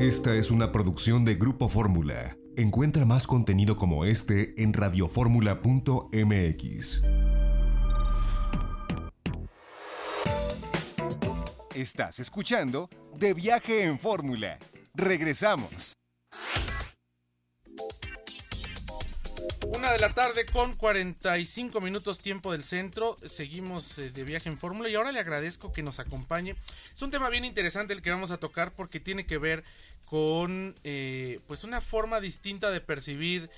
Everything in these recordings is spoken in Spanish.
Esta es una producción de Grupo Fórmula. Encuentra más contenido como este en radioformula.mx. Estás escuchando De Viaje en Fórmula. Regresamos. Una de la tarde con 45 minutos tiempo del centro. Seguimos eh, de viaje en fórmula y ahora le agradezco que nos acompañe. Es un tema bien interesante el que vamos a tocar porque tiene que ver con eh, pues una forma distinta de percibir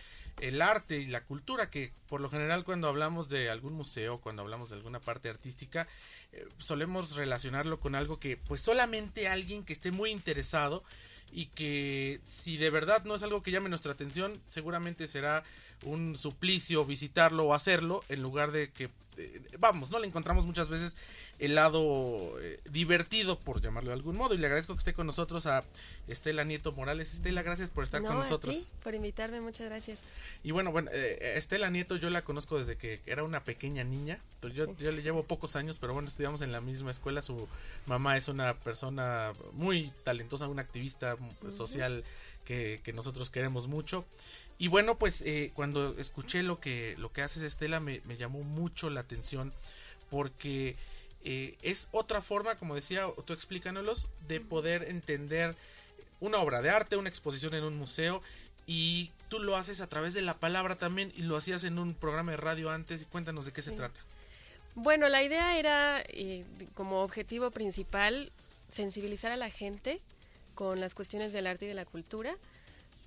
el arte y la cultura que por lo general cuando hablamos de algún museo, cuando hablamos de alguna parte artística, eh, solemos relacionarlo con algo que pues solamente alguien que esté muy interesado y que si de verdad no es algo que llame nuestra atención, seguramente será un suplicio visitarlo o hacerlo en lugar de que eh, vamos, no le encontramos muchas veces el lado eh, divertido, por llamarlo de algún modo. Y le agradezco que esté con nosotros a Estela Nieto Morales. Estela, gracias por estar con nosotros. por invitarme, muchas gracias. Y bueno, bueno, eh, Estela Nieto yo la conozco desde que era una pequeña niña. Yo, yo le llevo pocos años, pero bueno, estudiamos en la misma escuela. Su mamá es una persona muy talentosa, una activista social que, que nosotros queremos mucho. Y bueno, pues eh, cuando escuché lo que, lo que haces Estela me, llamó mucho la atención porque eh, es otra forma, como decía, tú explícanos, de poder entender una obra de arte, una exposición en un museo y tú lo haces a través de la palabra también y lo hacías en un programa de radio antes y cuéntanos de qué se trata. Bueno, la idea era eh, como objetivo principal sensibilizar a la gente con las cuestiones del arte y de la cultura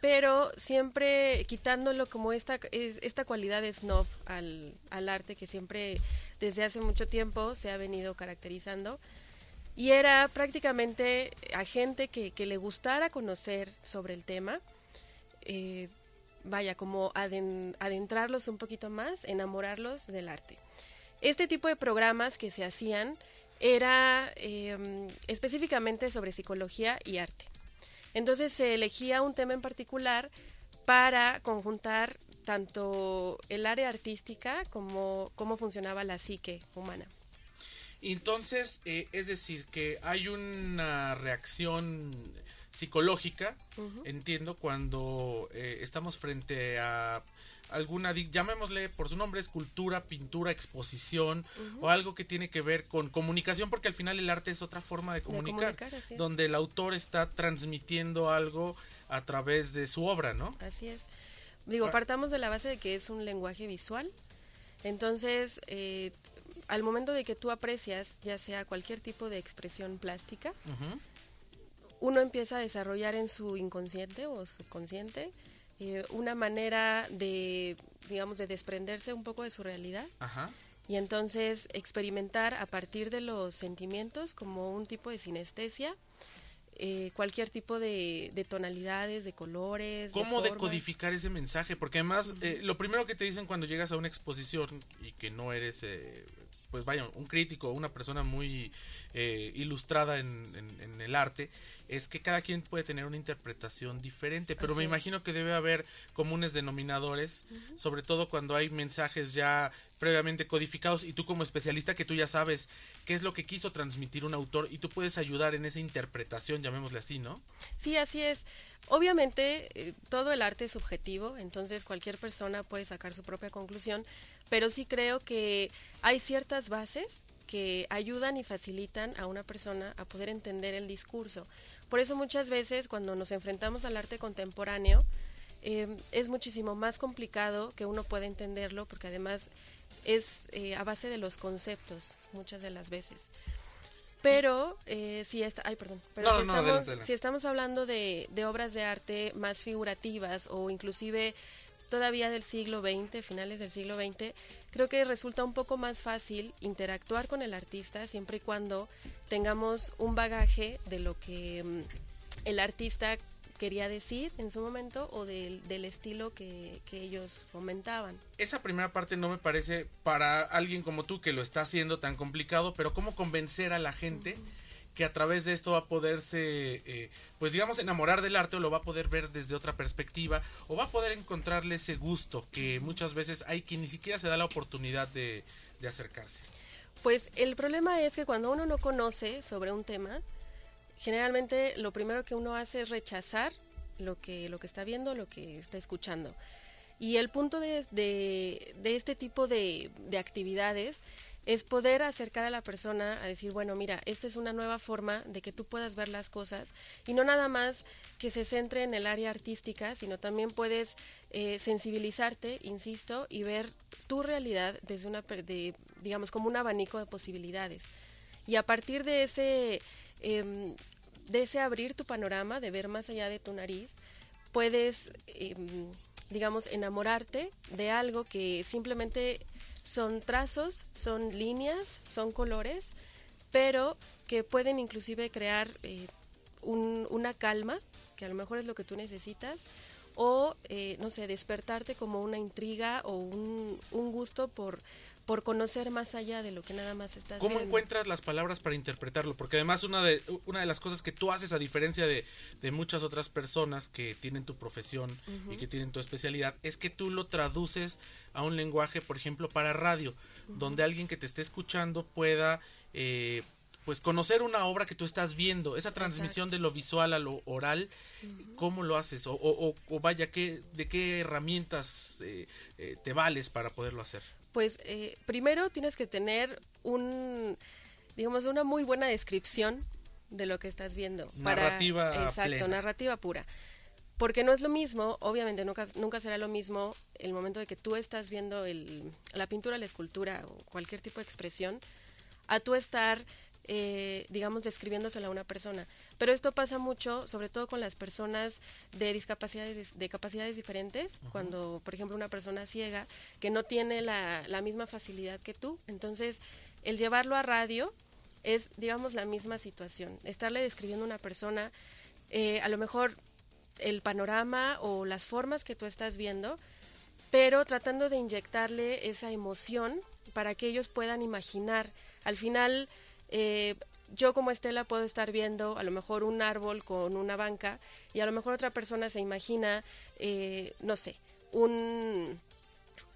pero siempre quitándolo como esta, esta cualidad de snob al, al, arte que siempre desde hace mucho tiempo se ha venido caracterizando. Y era prácticamente a gente que, le gustara conocer sobre el tema, eh, vaya, como adentrarlos un poquito más, enamorarlos del arte. Este tipo de programas que se hacían era eh, específicamente sobre psicología y arte. Entonces se elegía un tema en particular para conjuntar tanto el área artística como cómo funcionaba la psique humana. Entonces, eh, es decir, que hay una reacción psicológica, entiendo, cuando eh, estamos frente a alguna, llamémosle por su nombre, escultura, pintura, exposición o algo que tiene que ver con comunicación, porque al final el arte es otra forma de comunicar, donde el autor está transmitiendo algo a través de su obra, ¿no? Así es. Digo, ah. partamos de la base de que es un lenguaje visual, entonces, eh, al momento de que tú aprecias, ya sea cualquier tipo de expresión plástica, uno empieza a desarrollar en su inconsciente o subconsciente eh, una manera de, digamos, de desprenderse un poco de su realidad. Y entonces experimentar a partir de los sentimientos como un tipo de sinestesia. Eh, cualquier tipo de, tonalidades, de colores. ¿Cómo decodificar ese mensaje? Porque además, eh, lo primero que te dicen cuando llegas a una exposición y que no eres pues vaya, un crítico, una persona muy eh, ilustrada en, el arte, es que cada quien puede tener una interpretación diferente, pero me imagino que debe haber comunes denominadores, sobre todo cuando hay mensajes ya previamente codificados y tú como especialista que tú ya sabes qué es lo que quiso transmitir un autor y tú puedes ayudar en esa interpretación, llamémosle así, ¿no? Sí, así es. Obviamente eh, todo el arte es subjetivo, entonces cualquier persona puede sacar su propia conclusión, pero sí creo que hay ciertas bases que ayudan y facilitan a una persona a poder entender el discurso. Por eso muchas veces cuando nos enfrentamos al arte contemporáneo em, es muchísimo más complicado que uno pueda entenderlo porque además es eh, a base de los conceptos muchas de las veces. Pero eh, si, está, ay, perdón, pero si, estamos, si, estamos, hablando de, de obras de arte más figurativas o inclusive todavía del siglo XX, finales del siglo XX, creo que resulta un poco más fácil interactuar con el artista siempre y cuando tengamos un bagaje de lo que mm, el artista quería decir en su momento o del, estilo que, ellos fomentaban. Esa primera parte no me parece para alguien como tú que lo está haciendo tan complicado, pero cómo convencer a la gente que a través de esto va a poderse, eh, pues digamos, enamorar del arte o lo va a poder ver desde otra perspectiva o va a poder encontrarle ese gusto que muchas veces hay quien ni siquiera se da la oportunidad de, acercarse. Pues el problema es que cuando uno no conoce sobre un tema, generalmente lo primero que uno hace es rechazar lo que, lo que está viendo, lo que está escuchando. Y el punto de, de, este tipo de actividades es poder acercar a la persona a decir, bueno, mira, esta es una nueva forma de que tú puedas ver las cosas y no nada más que se centre en el área artística, sino también puedes eh, sensibilizarte, insisto, y ver tu realidad desde una, de, digamos, como un abanico de posibilidades. Y a partir de ese, eh, de ese abrir tu panorama, de ver más allá de tu nariz, puedes, eh, digamos, enamorarte de algo que simplemente son trazos, son líneas, son colores, pero que pueden inclusive crear eh, un, una calma, que a lo mejor es lo que tú necesitas, o, eh, no sé, despertarte como una intriga o un, un gusto por, por conocer más allá de lo que nada más estás ¿Cómo viendo. encuentras las palabras para interpretarlo? Porque además una de, una de las cosas que tú haces, a diferencia de, de muchas otras personas que tienen tu profesión uh -huh. y que tienen tu especialidad, es que tú lo traduces a un lenguaje, por ejemplo, para radio, uh -huh. donde alguien que te esté escuchando pueda... Eh, pues conocer una obra que tú estás viendo, esa transmisión Exacto. de lo visual a lo oral, uh -huh. ¿cómo lo haces? O, o, o vaya, ¿qué, ¿de qué herramientas eh, eh, te vales para poderlo hacer? Pues eh, primero tienes que tener un, digamos, una muy buena descripción de lo que estás viendo. Narrativa para, Exacto, plena. narrativa pura. Porque no es lo mismo, obviamente nunca, nunca será lo mismo el momento de que tú estás viendo el, la pintura, la escultura o cualquier tipo de expresión, a tú estar eh, digamos, describiéndosela a una persona. Pero esto pasa mucho, sobre todo con las personas de discapacidades, de capacidades diferentes, uh -huh. cuando, por ejemplo, una persona ciega que no tiene la, la, misma facilidad que tú. Entonces, el llevarlo a radio es, digamos, la misma situación. Estarle describiendo a una persona, eh, a lo mejor el panorama o las formas que tú estás viendo, pero tratando de inyectarle esa emoción para que ellos puedan imaginar. Al final, eh, yo como Estela puedo estar viendo a lo mejor un árbol con una banca y a lo mejor otra persona se imagina, eh, no sé, un,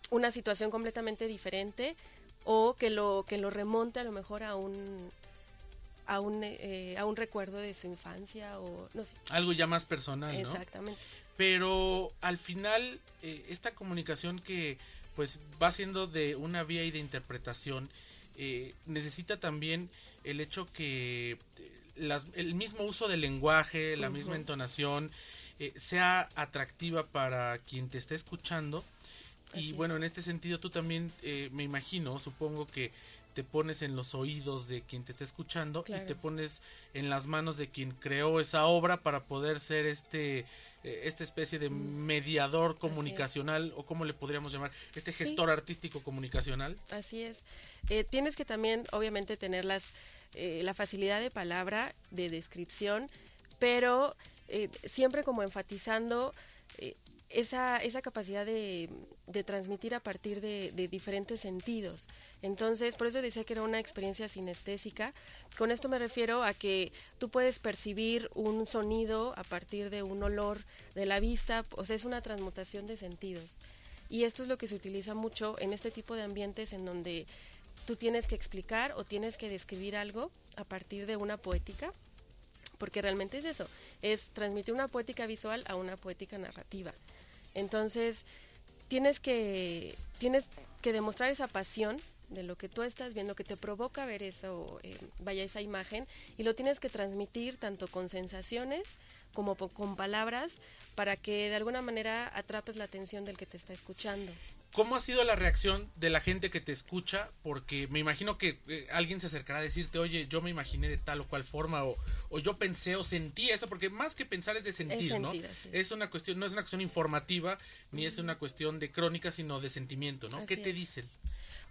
una situación completamente diferente o que lo, que lo remonte a lo mejor a un, a un, eh, a un recuerdo de su infancia o no sé. Algo ya más personal, ¿no? Exactamente. Pero al final, eh, esta comunicación que pues va siendo de una vía y de interpretación, eh, necesita también el hecho que las, el mismo uso del lenguaje, la uh -huh. misma entonación, eh, sea atractiva para quien te esté escuchando. Así y bueno, en este sentido tú también eh, me imagino, supongo que te pones en los oídos de quien te está escuchando claro. y te pones en las manos de quien creó esa obra para poder ser este eh, esta especie de mediador comunicacional o cómo le podríamos llamar este gestor sí. artístico comunicacional así es eh, tienes que también obviamente tener las eh, la facilidad de palabra de descripción pero siempre como enfatizando esa, esa capacidad de, de transmitir a partir de, de, diferentes sentidos. Entonces, por eso decía que era una experiencia sinestésica. Con esto me refiero a que tú puedes percibir un sonido a partir de un olor de la vista, o sea, es una transmutación de sentidos. Y esto es lo que se utiliza mucho en este tipo de ambientes en donde tú tienes que explicar o tienes que describir algo a partir de una poética, porque realmente es eso, es transmitir una poética visual a una poética narrativa. Entonces, tienes que, tienes que demostrar esa pasión de lo que tú estás viendo, que te provoca ver eso, eh, vaya esa imagen, y lo tienes que transmitir tanto con sensaciones como con palabras para que de alguna manera atrapes la atención del que te está escuchando. ¿Cómo ha sido la reacción de la gente que te escucha? Porque me imagino que eh, alguien se acercará a decirte, oye, yo me imaginé de tal o cual forma, o, o yo pensé o sentí esto, porque más que pensar es de sentir, es sentir ¿no? Así. Es una cuestión, no es una cuestión informativa, ni es una cuestión de crónica, sino de sentimiento, ¿no? Así ¿Qué te es. dicen?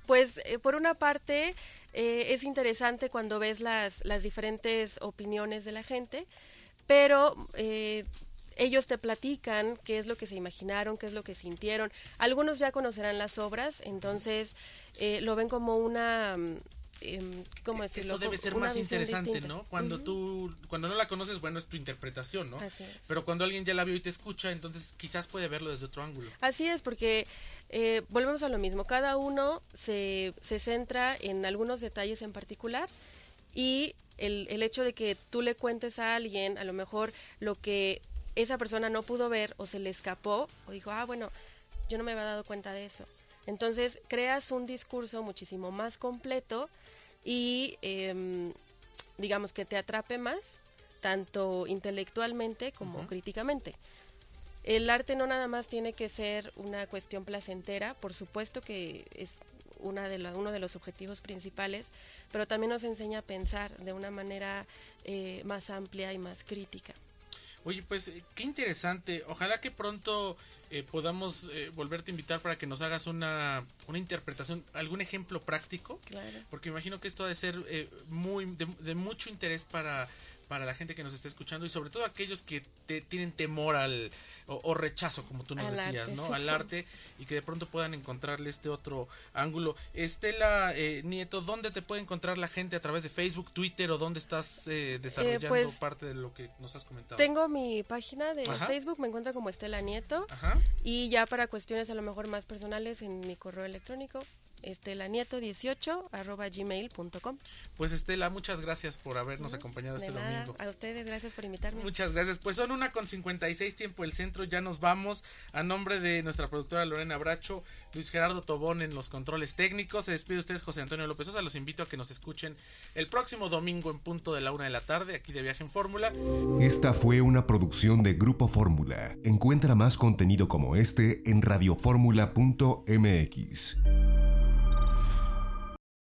Pues eh, por una parte eh, es interesante cuando ves las, las diferentes opiniones de la gente, pero eh, ellos te platican qué es lo que se imaginaron, qué es lo que sintieron. Algunos ya conocerán las obras, entonces eh, lo ven como una... Eh, ¿Cómo decirlo? Eso debe ser Una más interesante, distinta. ¿no? Cuando tú, cuando no la conoces, bueno, es tu interpretación, ¿no? Así es. Pero cuando alguien ya la vio y te escucha, entonces quizás puede verlo desde otro ángulo. Así es, porque eh, volvemos a lo mismo. Cada uno se, se centra en algunos detalles en particular y el, el hecho de que tú le cuentes a alguien, a lo mejor lo que esa persona no pudo ver o se le escapó, o dijo, ah, bueno, yo no me había dado cuenta de eso. Entonces creas un discurso muchísimo más completo y em, digamos que te atrape más, tanto intelectualmente como críticamente. El arte no nada más tiene que ser una cuestión placentera, por supuesto que es una de uno de los objetivos principales, pero también nos enseña a pensar de una manera eh, más amplia y más crítica. Oye, pues eh, qué interesante. Ojalá que pronto eh, podamos volverte a invitar para que nos hagas una, una interpretación, algún ejemplo práctico. Claro. Porque imagino que esto ha de ser muy de, mucho interés para, para la gente que nos está escuchando y sobre todo aquellos que te, tienen temor al o, rechazo, como tú nos decías, ¿no? Al arte y que de pronto puedan encontrarle este otro ángulo. Estela eh, Nieto, ¿dónde te puede encontrar la gente a través de Facebook, Twitter o dónde estás eh, desarrollando pues, parte de lo que nos has comentado? Tengo mi página de Facebook, me encuentra como Estela Nieto y ya para cuestiones a lo mejor más personales en mi correo electrónico estelanieto18 arroba gmail.com. Pues Estela, muchas gracias por habernos acompañado este domingo. A ustedes, gracias por invitarme. Muchas gracias. Pues son una con 56 tiempo el centro, ya nos vamos. A nombre de nuestra productora Lorena Bracho, Luis Gerardo Tobón en los controles técnicos, se despide ustedes José Antonio López Sosa. Los invito a que nos escuchen el próximo domingo en punto de la una de la tarde, aquí de Viaje en Fórmula. Esta fue una producción de Grupo Fórmula. Encuentra más contenido como este en radioformula.mx.